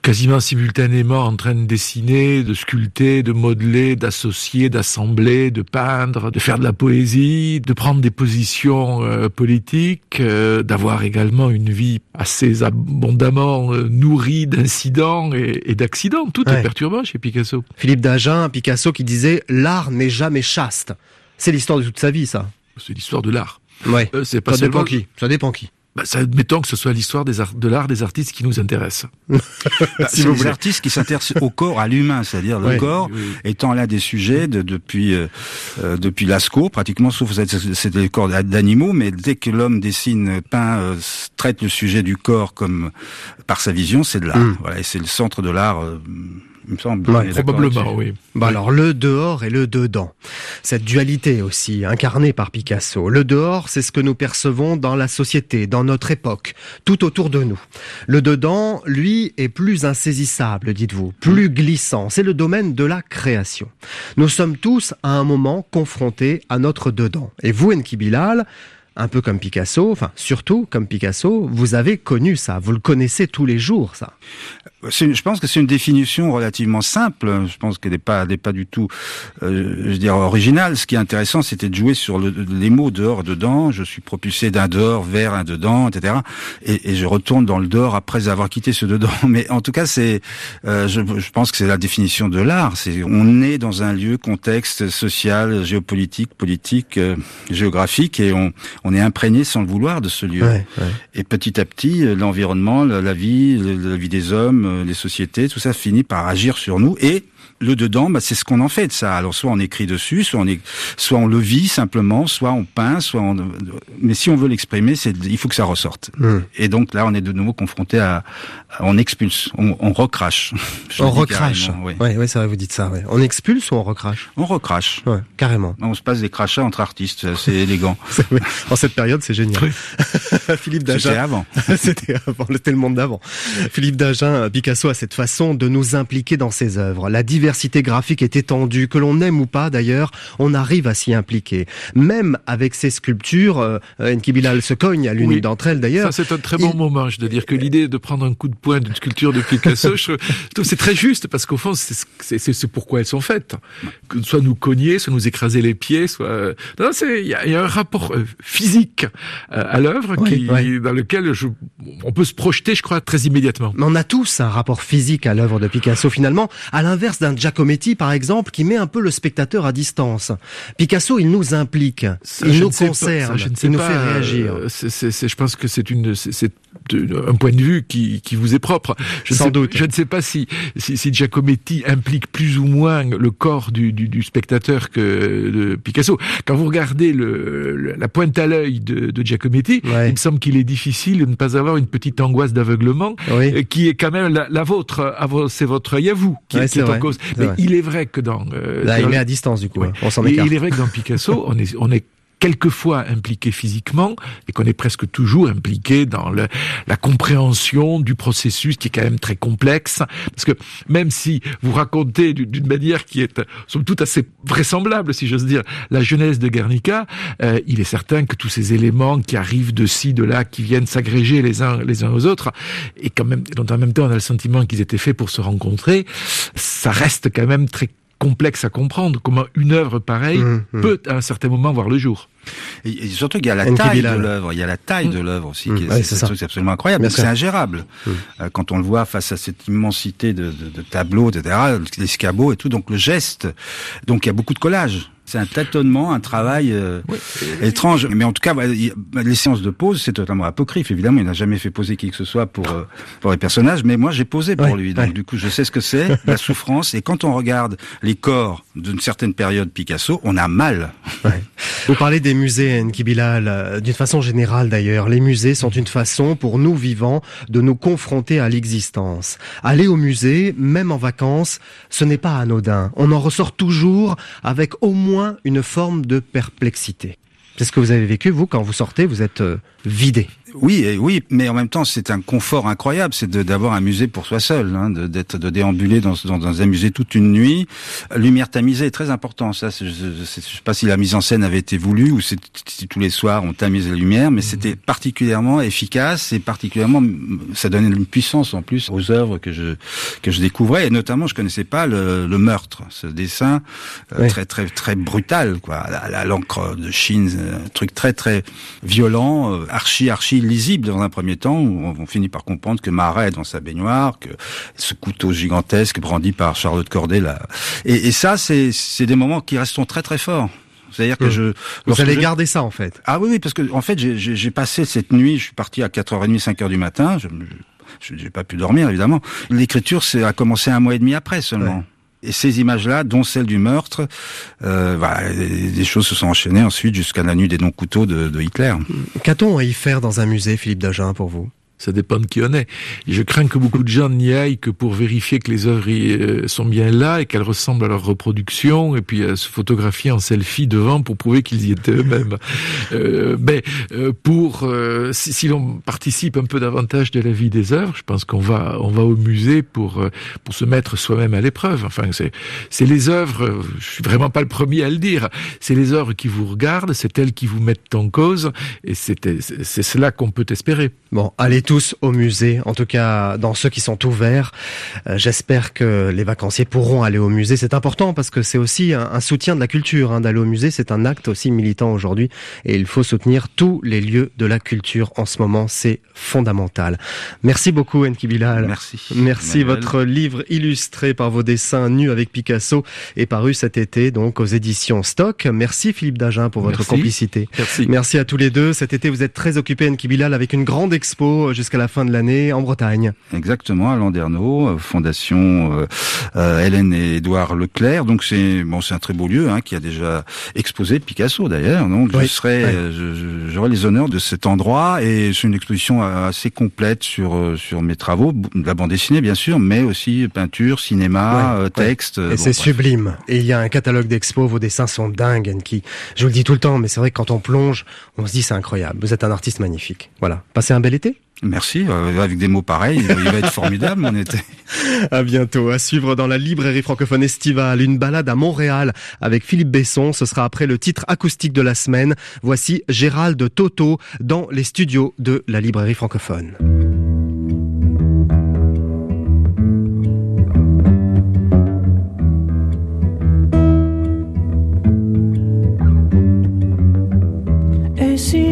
quasiment simultanément en train de dessiner, de sculpter, de modeler, d'associer, d'assembler, de peindre, de faire de la poésie, de prendre des positions euh, politiques, d'avoir également une vie assez abondamment nourrie d'incidents et, d'accidents. Tout Ouais. est perturbant chez Picasso. Philippe Picasso qui disait l'art n'est jamais chaste. C'est l'histoire de toute sa vie, ça. C'est l'histoire de l'art. Ouais. Euh, c'est pas Ça dépend qui. Ça dépend qui. Bah, ça, admettons que ce soit l'histoire des art- de l'art des artistes qui nous intéresse. Bah, Si c'est vous les voulez. artistes qui s'intéressent au corps, à l'humain, c'est-à-dire le corps Oui, étant l'un des sujets de- depuis euh, euh, depuis Lascaux, pratiquement, sauf que c'est- c'était le corps d'animaux, mais dès que l'homme dessine, peint, euh, traite le sujet du corps comme par sa vision, c'est de l'art. Mm. Voilà, et c'est le centre de l'art, euh, il me semble. Ouais, Probablement, oui. Bah alors le dehors et le dedans. Cette dualité aussi incarnée par Picasso. Le dehors, c'est ce que nous percevons dans la société, dans notre époque, tout autour de nous. Le dedans, lui, est plus insaisissable, dites-vous, plus glissant. C'est le domaine de la création. Nous sommes tous à un moment confrontés à notre dedans. Et vous, Enki Bilal, un peu comme Picasso, enfin surtout comme Picasso, vous avez connu ça, vous le connaissez tous les jours, ça. Je pense que c'est une définition relativement simple. Je pense qu'elle n'est pas, n'est pas du tout, euh, je veux dire, originale. Ce qui est intéressant, c'était de jouer sur le- les mots dehors, dedans. Je suis propulsé d'un dehors vers un dedans, etc. Et, et je retourne dans le dehors après avoir quitté ce dedans. Mais en tout cas, c'est, euh, je, je pense que c'est la définition de l'art. C'est, on est dans un lieu, contexte social, géopolitique, politique, euh, géographique, et on, on est imprégné sans le vouloir de ce lieu. Ouais, ouais. Et petit à petit, l'environnement, la, la vie, la vie des hommes, les sociétés, tout ça finit par agir sur nous. Et le dedans, bah, c'est ce qu'on en fait de ça. Alors soit on écrit dessus, soit on, est, soit on le vit simplement, soit on peint, soit on. Mais si on veut l'exprimer, c'est il faut que ça ressorte. Hmm. Et donc là, on est de nouveau confronté à, on expulse, on, on recrache. Je On recrache. oui. Ouais, ouais, c'est vrai, vous dites ça. ouais. On expulse ou on recrache? On recrache. Ouais, carrément. On se passe des crachats entre artistes, c'est élégant. En cette période, c'est génial. Philippe C'était Dagen. avant. C'était avant, c'était le monde d'avant. Philippe Dagen, Picasso a cette façon de nous impliquer dans ses œuvres. La diversité graphique est étendue, que l'on aime ou pas d'ailleurs, on arrive à s'y impliquer. Même avec ses sculptures, euh, Enki Bilal se cogne à l'une Oui. d'entre elles d'ailleurs. Ça, c'est un très bon Il- moment. Je dois dire que l'idée de prendre un coup de poing d'une sculpture de Picasso, je trouve c'est très juste parce qu'au fond, c'est- pourquoi elles sont faites. Que soit nous cogner, soit nous écraser les pieds, soit. euh, Non, c'est il y y a un rapport euh, physique euh, à l'œuvre Oui, oui. dans lequel je, on peut se projeter, je crois, très immédiatement. Mais on a tous un rapport physique à l'œuvre de Picasso finalement, à l'inverse d'un Giacometti par exemple qui met un peu le spectateur à distance. Picasso, il nous implique, Ça, il nous concerne, il nous pas, fait réagir. euh, je pense que c'est une, un point de vue qui, qui vous est propre. Je ne Sans sais, doute. Je ne sais pas si, si, si Giacometti implique plus ou moins le corps du, du, du spectateur que de Picasso. Quand vous regardez le, le- la pointe à l'œil de, de Giacometti, Ouais. il me semble qu'il est difficile de ne pas avoir une petite angoisse d'aveuglement Oui. euh, qui est quand même la, la vôtre. C'est votre œil à vous qui, Ouais, qui est en cause. Mais vrai. il est vrai que dans, euh, Là, il met à distance du coup, Ouais. hein. on s'en et il est vrai que dans Picasso, on est, on est quelquefois impliqué physiquement et qu'on est presque toujours impliqué dans le- la compréhension du processus qui est quand même très complexe. Parce que même si vous racontez d'une manière qui est, somme toute, assez vraisemblable, si j'ose dire, la jeunesse de Guernica, euh, il est certain que tous ces éléments qui arrivent de ci, de là, qui viennent s'agréger les uns les uns aux autres, et quand même, dont en même temps on a le sentiment qu'ils étaient faits pour se rencontrer, ça reste quand même très complexe à comprendre comment une œuvre pareille Mmh, mmh. peut à un certain moment voir le jour. Et, et surtout qu'il y a la taille de l'œuvre, il y a la taille de l'œuvre aussi, qui est, ouais, c'est, c'est ça. c'est absolument incroyable. C'est ingérable Euh, quand on le voit face à cette immensité de, de, de tableaux, etc., l'escabeau et tout. Donc le geste, donc il y a beaucoup de collage. C'est un tâtonnement, un travail euh, étrange. Mais en tout cas, les séances de pose, c'est totalement apocryphe. Évidemment, il n'a jamais fait poser qui que ce soit pour euh, pour les personnages. Mais moi, j'ai posé pour Ouais, lui. Donc ouais. du coup, je sais ce que c'est, la souffrance. Et quand on regarde les corps d'une certaine période Picasso, on a mal. Vous parlez des musées, Enki Bilal, euh, d'une façon générale d'ailleurs. Les musées sont une façon pour nous vivants de nous confronter à l'existence. Aller au musée, même en vacances, ce n'est pas anodin. On en ressort toujours avec au moins une forme de perplexité. C'est ce que vous avez vécu, vous, quand vous sortez, vous êtes euh, vidé. Oui, et oui, mais en même temps, c'est un confort incroyable, c'est d'avoir un musée pour soi seul, hein, de- d'être de déambuler dans, dans, dans un musée toute une nuit. Lumière tamisée est très important. Ça, je, je, sais- pas si la mise en scène avait été voulue ou si tous les soirs on tamise la lumière, mais c'était particulièrement efficace et particulièrement, ça donnait une puissance en plus aux œuvres que je que je découvrais. Et notamment, je connaissais pas le, le meurtre, ce dessin euh, très très très brutal, quoi, à l'encre de Chine, un truc très très violent, euh, archi archi lisible dans un premier temps, où on, finit par comprendre que Marat est dans sa baignoire, que ce couteau gigantesque brandi par Charlotte Corday là. Et, et ça, c'est c'est des moments qui resteront très très forts. C'est-à-dire que Mmh. je Vous allez je- garder ça, en fait. ah oui, oui, parce que en fait, j'ai- passé cette nuit, je suis parti à 4h30, 5h du matin, je j'ai pas pu dormir, évidemment. L'écriture, c'est a commencé un mois et demi après seulement. Et ces images-là, dont celle du meurtre, euh, des choses se sont enchaînées ensuite jusqu'à la nuit des non-couteaux de, de Hitler. Qu'a-t-on à y faire dans un musée, Philippe Dagen, pour vous? Ça dépend de qui on est. Je crains que beaucoup de gens n'y aillent que pour vérifier que les œuvres euh, sont bien là et qu'elles ressemblent à leur reproduction et puis à se photographier en selfie devant pour prouver qu'ils y étaient eux-mêmes. Euh, mais euh, pour euh, si, si l'on participe un peu davantage de la vie des œuvres, je pense qu'on va on va au musée pour euh, pour se mettre soi-même à l'épreuve. Enfin, c'est c'est les œuvres. Je suis vraiment pas le premier à le dire. C'est les œuvres qui vous regardent, c'est elles qui vous mettent en cause et c'est c'est c'est cela qu'on peut espérer. Bon, allez tous au musée, en tout cas dans ceux qui sont ouverts. Euh, J'espère que les vacanciers pourront aller au musée. C'est important parce que c'est aussi un, un soutien de la culture. Hein, D'aller au musée, c'est un acte aussi militant aujourd'hui et il faut soutenir tous les lieux de la culture en ce moment. C'est fondamental. Merci beaucoup, Enki Bilal. Merci. Merci. Emmanuel. Votre livre illustré par vos dessins nus avec Picasso est paru cet été donc aux éditions Stock. Merci Philippe Dagen pour votre Merci. complicité. Merci. Merci à tous les deux. Cet été, vous êtes très occupés, Enki Bilal, avec une grande expo jusqu'à la fin de l'année en Bretagne. Exactement, à Landerneau, euh, fondation euh, euh, Hélène et Édouard Leclerc. Donc c'est bon, c'est un très beau lieu hein, qui a déjà exposé Picasso d'ailleurs. Donc Oui, je serai, euh, je- je- j'aurai les honneurs de cet endroit et c'est une exposition assez complète sur sur mes travaux, la bande dessinée bien sûr, mais aussi peinture, cinéma, Ouais, texte. Et bon, c'est sublime. Et il y a un catalogue d'expos, vos dessins sont dingues, Enki. Je vous le dis tout le temps, mais c'est vrai que quand on plonge, on se dit c'est incroyable. Vous êtes un artiste magnifique. Voilà. Passez un bel été. Merci. euh, avec des mots pareils, il va être formidable mon été. À bientôt. À suivre dans la librairie francophone estivale, une balade à Montréal avec Philippe Besson. Ce sera après le titre acoustique de la semaine. Voici Gérald Toto dans les studios de la librairie francophone. Et si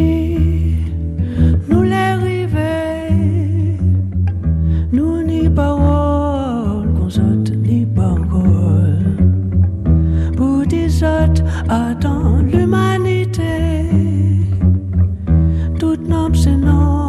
attend l'humanité, tout homme c'est homme,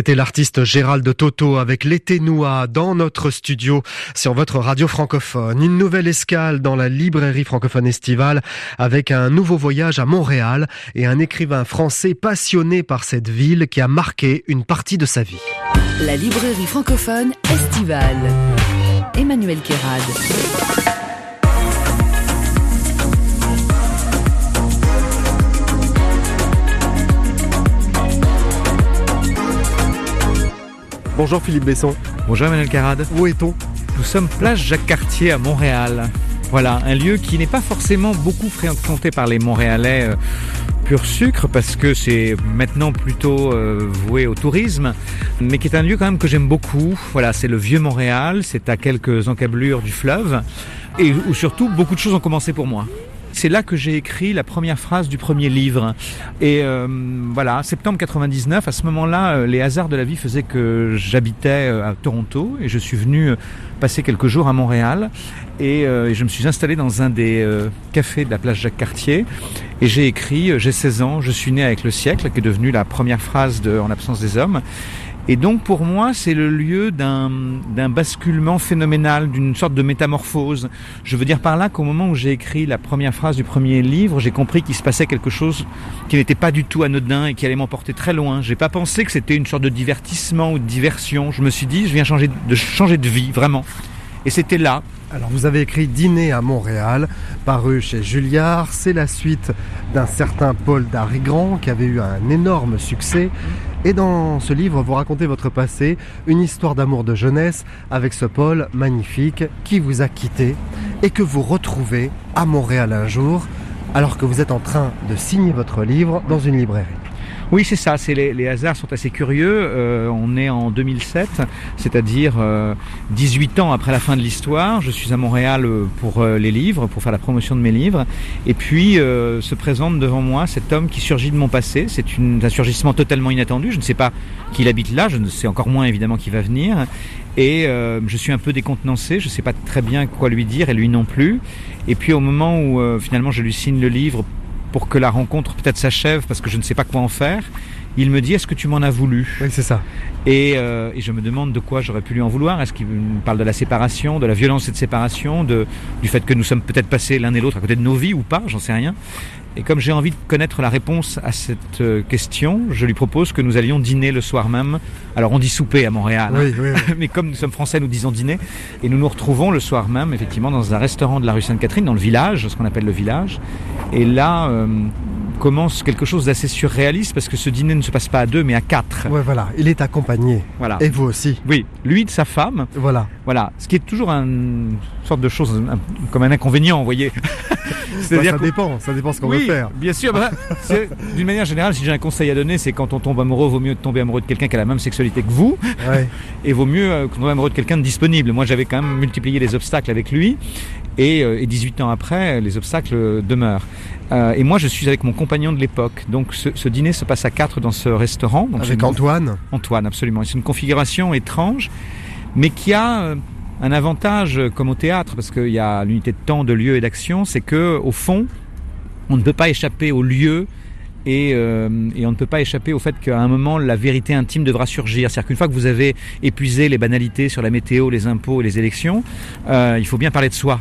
C'était l'artiste Gérald Toto avec l'été noix dans notre studio sur votre radio francophone. Une nouvelle escale dans la librairie francophone estivale avec un nouveau voyage à Montréal et un écrivain français passionné par cette ville qui a marqué une partie de sa vie. La librairie francophone estivale. Emmanuel Kérad. Bonjour Philippe Besson. Bonjour Emmanuel Carade. Où est-on? Nous sommes place Jacques-Cartier à Montréal. Voilà, un lieu qui n'est pas forcément beaucoup fréquenté par les Montréalais euh, pur sucre parce que c'est maintenant plutôt euh, voué au tourisme, mais qui est un lieu quand même que j'aime beaucoup. Voilà, c'est le vieux Montréal, c'est à quelques encablures du fleuve et où surtout beaucoup de choses ont commencé pour moi. C'est là que j'ai écrit la première phrase du premier livre. Et euh, voilà, septembre 99, à ce moment-là, euh, les hasards de la vie faisaient que j'habitais euh, à Toronto et je suis venu euh, passer quelques jours à Montréal. Et, je me suis installé dans un des cafés de la place Jacques-Cartier. Et j'ai écrit, j'ai 16 ans, je suis né avec le siècle, qui est devenu la première phrase de En absence des hommes. Et donc pour moi, c'est le lieu d'un basculement phénoménal, d'une sorte de métamorphose. Je veux dire par là qu'au moment où j'ai écrit la première phrase du premier livre, j'ai compris qu'il se passait quelque chose qui n'était pas du tout anodin et qui allait m'emporter très loin. J'ai pas pensé que c'était une sorte de divertissement ou de diversion. Je me suis dit, je viens changer de changer de vie, vraiment. Et c'était là. Alors vous avez écrit Dîner à Montréal, paru chez Julliard. C'est la suite d'un certain Paul Darigrand qui avait eu un énorme succès. Et dans ce livre, vous racontez votre passé, une histoire d'amour de jeunesse avec ce Paul magnifique qui vous a quitté et que vous retrouvez à Montréal un jour alors que vous êtes en train de signer votre livre dans une librairie. Oui, c'est ça. C'est les, les hasards sont assez curieux. Euh, on est en 2007, c'est-à-dire euh, 18 ans après la fin de l'histoire. Je suis à Montréal euh, pour euh, les livres, pour faire la promotion de mes livres. Et puis euh, se présente devant moi cet homme qui surgit de mon passé. C'est un surgissement totalement inattendu. Je ne sais pas qui habite là. Je ne sais encore moins évidemment qui va venir. Et je suis un peu décontenancé. Je ne sais pas très bien quoi lui dire et lui non plus. Et puis au moment où finalement je lui signe le livre pour que la rencontre peut-être s'achève parce que je ne sais pas quoi en faire. Il me dit est-ce que tu m'en as voulu? Oui, c'est ça. et, euh, et je me demande de quoi j'aurais pu lui en vouloir. Est-ce qu'il me parle de la séparation, de la violence de cette séparation, de, du fait que nous sommes peut-être passés l'un et l'autre à côté de nos vies ou pas, j'en sais rien. Et comme j'ai envie de connaître la réponse à cette euh, question, je lui propose que nous allions dîner le soir même. Alors on dit souper à Montréal, Oui, hein. oui, oui. mais comme nous sommes français, nous disons dîner. Et nous nous retrouvons le soir même, effectivement, dans un restaurant de la rue Sainte-Catherine, dans le village, ce qu'on appelle le village. Et là euh, commence quelque chose d'assez surréaliste parce que ce dîner ne se passe pas à deux, mais à quatre. Ouais, voilà, il est accompagné. Voilà. Et vous aussi. Oui, lui de sa femme. Voilà. Voilà, ce qui est toujours un- une sorte de chose un- comme un inconvénient, vous voyez. Bah, ça dépend, ça dépend ce qu'on oui, veut faire. Bien sûr, bah, d'une manière générale, si j'ai un conseil à donner, c'est quand on tombe amoureux, vaut mieux tomber amoureux de quelqu'un qui a la même sexualité que vous, Ouais. et vaut mieux euh, tomber amoureux de quelqu'un de disponible. Moi, j'avais quand même multiplié les obstacles avec lui, et, euh, et 18 ans après, les obstacles demeurent. Euh, et moi, je suis avec mon compagnon de l'époque. Donc, ce, ce dîner se passe à quatre dans ce restaurant. Donc, Avec Antoine. Antoine, absolument. C'est une configuration étrange, mais qui a euh, un avantage euh, comme au théâtre, parce qu'il y a l'unité de temps, de lieu et d'action, c'est que au fond, on ne peut pas échapper au lieu. Et, euh, et on ne peut pas échapper au fait qu'à un moment, la vérité intime devra surgir. C'est-à-dire qu'une fois que vous avez épuisé les banalités sur la météo, les impôts et les élections, euh, il faut bien parler de soi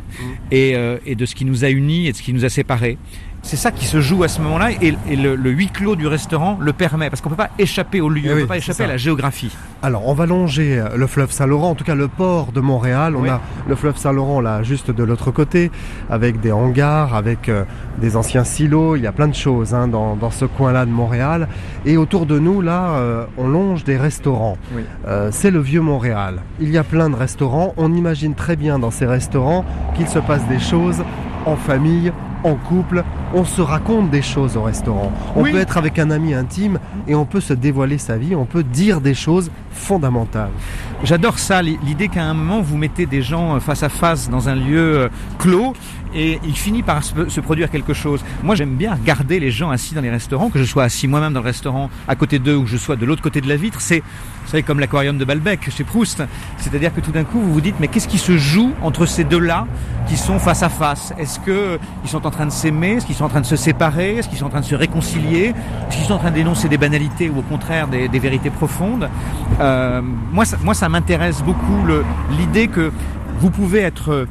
et, euh, et de ce qui nous a unis et de ce qui nous a séparés. C'est ça qui se joue à ce moment-là et, et le, le huis clos du restaurant le permet parce qu'on ne peut pas échapper au lieu, Eh on ne peut pas échapper à la géographie. Alors, on va longer euh, le fleuve Saint-Laurent, en tout cas le port de Montréal. On Oui. a le fleuve Saint-Laurent là, juste de l'autre côté, avec des hangars, avec euh, des anciens silos. Il y a plein de choses hein, dans, dans ce coin-là de Montréal. Et autour de nous, là, euh, on longe des restaurants. Oui. Euh, c'est le vieux Montréal. Il y a plein de restaurants. On imagine très bien dans ces restaurants qu'il se passe des choses en famille, en couple. On se raconte des choses au restaurant. On Oui. peut être avec un ami intime et on peut se dévoiler sa vie. On peut dire des choses fondamentales. J'adore ça, l'i- l'idée qu'à un moment vous mettez des gens euh, face à face dans un lieu euh, clos et il finit par se, produire quelque chose. Moi j'aime bien regarder les gens assis dans les restaurants, que je sois assis moi-même dans le restaurant à côté d'eux ou que je sois de l'autre côté de la vitre. C'est, vous savez, comme l'aquarium de Balbec chez Proust. C'est-à-dire que tout d'un coup vous vous dites mais qu'est-ce qui se joue entre ces deux-là qui sont face à face? Est-ce que ils sont en train de s'aimer? Est-ce qu'ils sont en train de se séparer Est-ce qu'ils sont en train de se réconcilier Est-ce qu'ils sont en train de dénoncer des banalités ou au contraire des, des vérités profondes Euh, Moi, ça, moi, ça m'intéresse beaucoup l'idée que vous pouvez être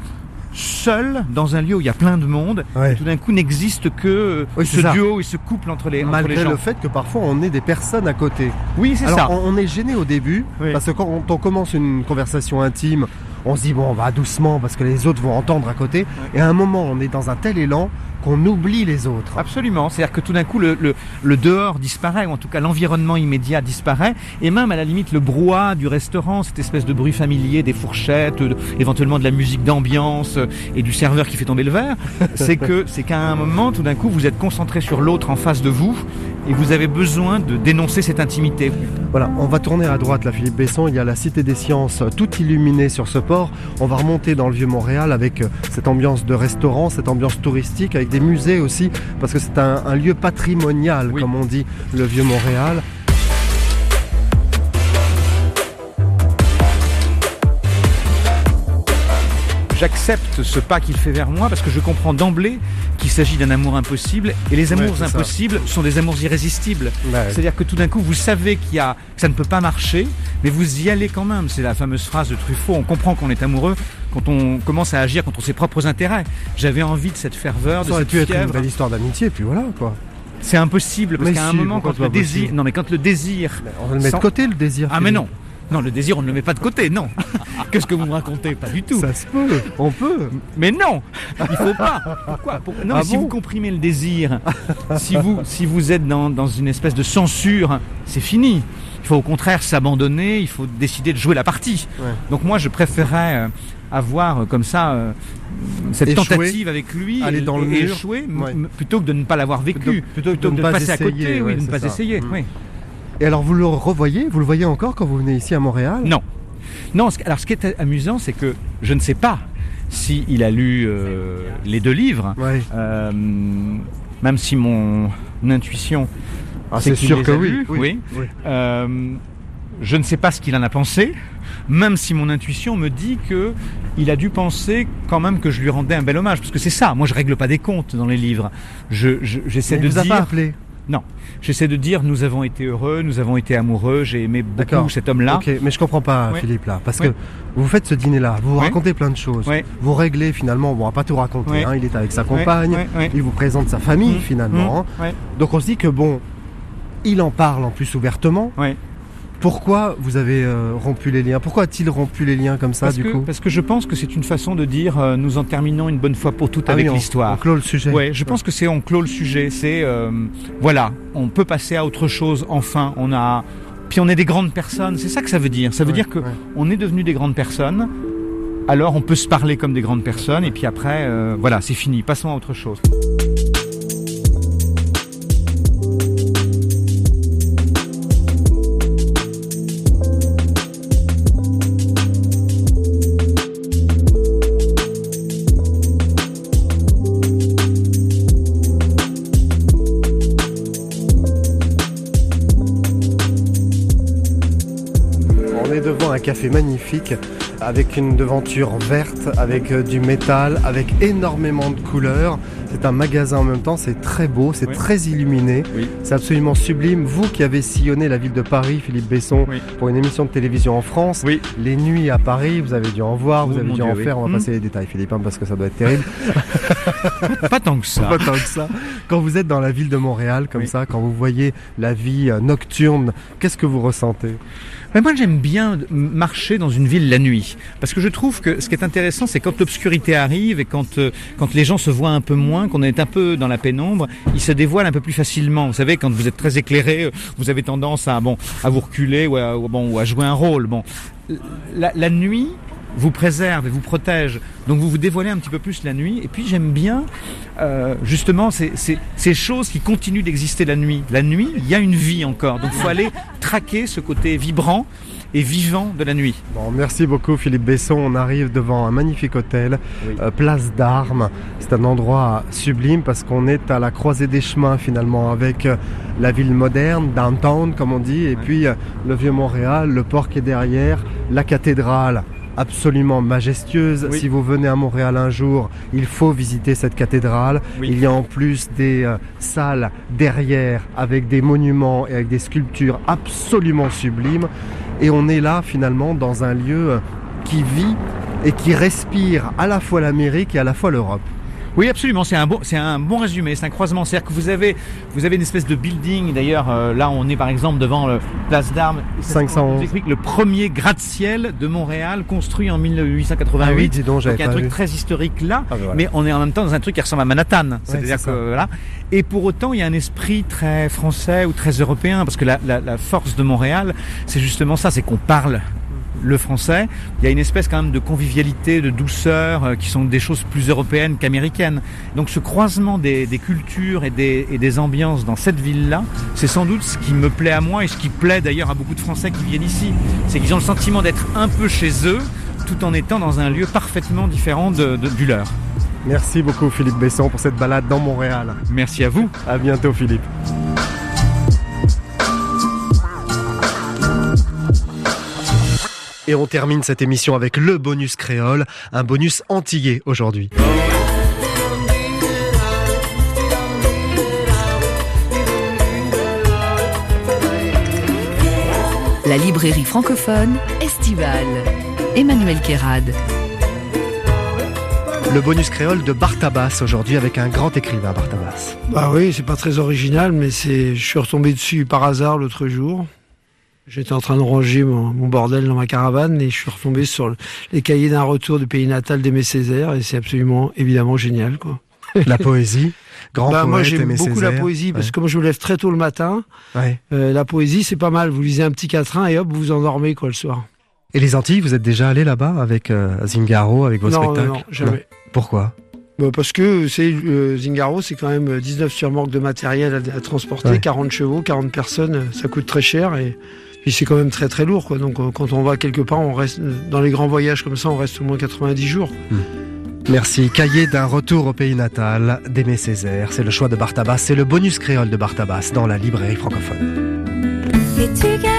seul dans un lieu où il y a plein de monde, et tout d'un coup n'existe que Oui, ce ça. duo et ce couple entre les, entre Malgré les gens. le fait que parfois on ait des personnes à côté. Oui, c'est ça. On, on est gêné au début parce que quand on commence une conversation intime, on se dit bon, on va doucement parce que les autres vont entendre à côté. Et à un moment, on est dans un tel élan qu'on oublie les autres. Absolument, c'est-à-dire que tout d'un coup le, le, le dehors disparaît, ou en tout cas l'environnement immédiat disparaît, et même à la limite le brouhaha du restaurant, cette espèce de bruit familier des fourchettes, de- éventuellement de la musique d'ambiance euh, et du serveur qui fait tomber le verre, c'est que c'est qu'à un moment tout d'un coup vous êtes concentré sur l'autre en face de vous, et vous avez besoin de dénoncer cette intimité. Voilà, on va tourner à droite là, Philippe Besson. Il y a la Cité des Sciences, euh, tout illuminé sur ce port. On va remonter dans le vieux Montréal avec euh, cette ambiance de restaurant, cette ambiance touristique, avec des musées aussi, parce que c'est un, un lieu patrimonial, comme on dit, le vieux Montréal. J'accepte ce pas qu'il fait vers moi parce que je comprends d'emblée qu'il s'agit d'un amour impossible et les Ouais, amours ça. impossibles sont des amours irrésistibles. Ouais. C'est-à-dire que tout d'un coup vous savez qu'il y a, que ça ne peut pas marcher, mais vous y allez quand même. C'est la fameuse phrase de Truffaut. On comprend qu'on est amoureux quand on commence à agir contre ses propres intérêts. J'avais envie de cette ferveur, de Ça aurait cette pu être une fièvre. belle histoire d'amitié, puis voilà quoi. C'est impossible parce qu'à un si, moment pourquoi quand le désir, possible non mais quand le désir, On va le mettre sans- de côté le désir. ah mais non. Non, le désir, on ne le met pas de côté, non. Qu'est-ce que vous me racontez? Pas du tout. Ça se peut, on peut. Mais non, il faut pas. Pourquoi? Pour- Non, Ah mais si bon? vous comprimez le désir, si vous, si vous êtes dans, dans une espèce de censure, c'est fini. Il faut au contraire s'abandonner, il faut décider de jouer la partie. Ouais. Donc moi, je préférais euh, avoir euh, comme ça euh, cette Échouer, tentative avec lui, aller et- dans le et mur. échouer, Ouais. plutôt que de ne pas l'avoir vécu, Plutôt- plutôt que de ne de pas passer à côté, oui, de ne pas ça. essayer. Mm. Oui. Et alors vous le revoyez, vous le voyez encore quand vous venez ici à Montréal? Non. Non, alors ce qui est amusant, c'est que je ne sais pas s'il a lu euh, les deux livres, Euh, même si mon intuition. Ah, c'est sûr que oui, lus, oui, oui. Euh, je ne sais pas ce qu'il en a pensé, même si mon intuition me dit que il a dû penser quand même que je lui rendais un bel hommage, parce que c'est ça. Moi, je règle pas des comptes dans les livres. Je, je- j'essaie Mais de vous a pas appelé Non, j'essaie de dire nous avons été heureux, nous avons été amoureux. J'ai aimé beaucoup cet homme-là. Ok, mais je comprends pas. Philippe, là. Parce que vous faites ce dîner-là, vous racontez plein de choses. Vous réglez finalement, bon, on va pas tout raconter. Hein, il est avec sa compagne, il vous présente sa famille Mmh, finalement. mmh, ouais. Donc on se dit que bon, il en parle en plus ouvertement. Pourquoi vous avez euh, rompu les liens? Pourquoi a-t-il rompu les liens comme ça parce du que, coup? Parce que je pense que c'est une façon de dire euh, nous en terminons une bonne fois pour toutes Ah avec oui, l'histoire. on clôt le sujet. Ouais, je pense que c'est on clôt le sujet. C'est euh, voilà, on peut passer à autre chose. Enfin, on a puis on est des grandes personnes. C'est ça que ça veut dire. Ça veut Ouais, dire que on est devenu des grandes personnes. Alors on peut se parler comme des grandes personnes et puis après voilà, c'est fini. Passons à autre chose. Café magnifique avec une devanture verte, avec euh, du métal, avec énormément de couleurs. C'est un magasin en même temps, c'est très beau, c'est Oui. très illuminé, Oui. c'est absolument sublime. Vous qui avez sillonné la ville de Paris, Philippe Besson, Oui. pour une émission de télévision en France, les nuits à Paris, vous avez dû en voir, vous Oh, avez dû Dieu, en faire. On va Hmm. passer les détails, Philippe, hein, parce que ça doit être terrible. Pas tant que ça. Pas tant que ça. Quand vous êtes dans la ville de Montréal, comme ça, quand vous voyez la vie euh, nocturne, qu'est-ce que vous ressentez? Mais moi j'aime bien marcher dans une ville la nuit parce que je trouve que ce qui est intéressant c'est quand l'obscurité arrive et quand euh, quand les gens se voient un peu moins, qu'on est un peu dans la pénombre, ils se dévoilent un peu plus facilement. Vous savez quand vous êtes très éclairé, vous avez tendance à bon à vous reculer ou à, bon ou à jouer un rôle. Bon, la, nuit vous préserve et vous protège. Donc vous vous dévoilez un petit peu plus la nuit. Et puis j'aime bien euh, justement ces, ces, ces choses qui continuent d'exister la nuit. La nuit, il y a une vie encore. Donc il faut aller traquer ce côté vibrant et vivant de la nuit. Bon, merci beaucoup Philippe Besson. On arrive devant un magnifique hôtel, euh, Place d'Armes. C'est un endroit sublime parce qu'on est à la croisée des chemins finalement avec euh, la ville moderne, downtown comme on dit, et puis euh, le vieux Montréal, le port qui est derrière, la cathédrale. absolument majestueuse. Oui. Si vous venez à Montréal un jour, il faut visiter cette cathédrale. Oui. Il y a en plus des euh, salles derrière avec des monuments et avec des sculptures absolument sublimes. Et on est là finalement dans un lieu qui vit et qui respire à la fois l'Amérique et à la fois l'Europe. Oui, absolument. C'est un bon, c'est un bon résumé. C'est un croisement. C'est-à-dire que vous avez, vous avez une espèce de building. D'ailleurs, euh, là, on est par exemple devant le Place d'Armes. Et ça, 511. je vous explique, le premier gratte-ciel de Montréal, construit en 1888. Ah oui, dis donc, il y a un truc vu. très historique là. Ah voilà. Mais on est en même temps dans un truc qui ressemble à Manhattan. C'est-à-dire c'est que voilà. Et pour autant, il y a un esprit très français ou très européen, parce que la, la, la force de Montréal, c'est justement ça, c'est qu'on parle le français. Il y a une espèce quand même de convivialité, de douceur, euh, qui sont des choses plus européennes qu'américaines. Donc ce croisement des, des cultures et des, et des ambiances dans cette ville-là, c'est sans doute ce qui me plaît à moi et ce qui plaît d'ailleurs à beaucoup de Français qui viennent ici. C'est qu'ils ont le sentiment d'être un peu chez eux, tout en étant dans un lieu parfaitement différent de, de- du leur. Merci beaucoup Philippe Besson pour cette balade dans Montréal. Merci à vous. À bientôt Philippe. Et on termine cette émission avec le bonus créole, un bonus antillais aujourd'hui. La librairie francophone estivale. Emmanuel Kérad. Le bonus créole de Bartabas aujourd'hui avec un grand écrivain Bartabas. Bah oui, c'est pas très original, mais c'est, je suis retombé dessus par hasard l'autre jour. J'étais en train de ranger mon, mon bordel dans ma caravane et je suis retombé sur le- les cahiers d'un retour du pays natal d'Aimé Césaire et c'est absolument évidemment génial, quoi. La poésie, grand Bah, poète, moi j'aime beaucoup la Césaire. poésie parce Ouais. que comme je me lève très tôt le matin, Ouais. euh, la poésie c'est pas mal. Vous lisez un petit quatrain et hop vous vous endormez quoi le soir. Et les Antilles, vous êtes déjà allé là-bas avec euh, Zingaro, avec vos Non, non, spectacles? non, jamais. Pourquoi? Bah, parce que c'est euh, Zingaro, c'est quand même 19 surmorques de matériel à, à transporter, Ouais. 40 chevaux, 40 personnes, euh, ça coûte très cher et puis c'est quand même très très lourd quoi. Donc euh, quand on va quelque part, on reste euh, dans les grands voyages comme ça, on reste au moins 90 jours. Merci. Cahier d'un retour au pays natal d'Aimé Césaire. C'est le choix de Bartabas. C'est le bonus créole de Bartabas dans la librairie francophone. Et tu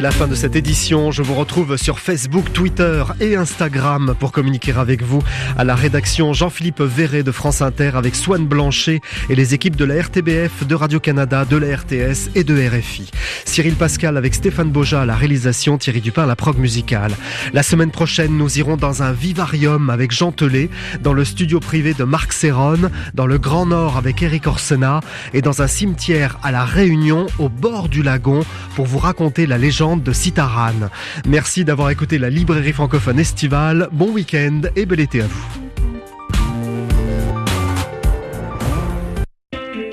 c'est la fin de cette édition. Je vous retrouve sur Facebook, Twitter et Instagram pour communiquer avec vous. À la rédaction, Jean-Philippe Verret de France Inter avec Swan Blanchet et les équipes de la RTBF, de Radio-Canada, de la RTS et de RFI. Cyril Pascal avec Stéphane Boja à la réalisation, Thierry Dupin à la prog musicale. La semaine prochaine, nous irons dans un vivarium avec Jean Telet, dans le studio privé de Marc Serron, dans le Grand Nord avec Eric Orsena et dans un cimetière à La Réunion, au bord du lagon, pour vous raconter la légende de Citaran. Merci d'avoir écouté la librairie francophone estivale. Bon week-end et bel été à vous.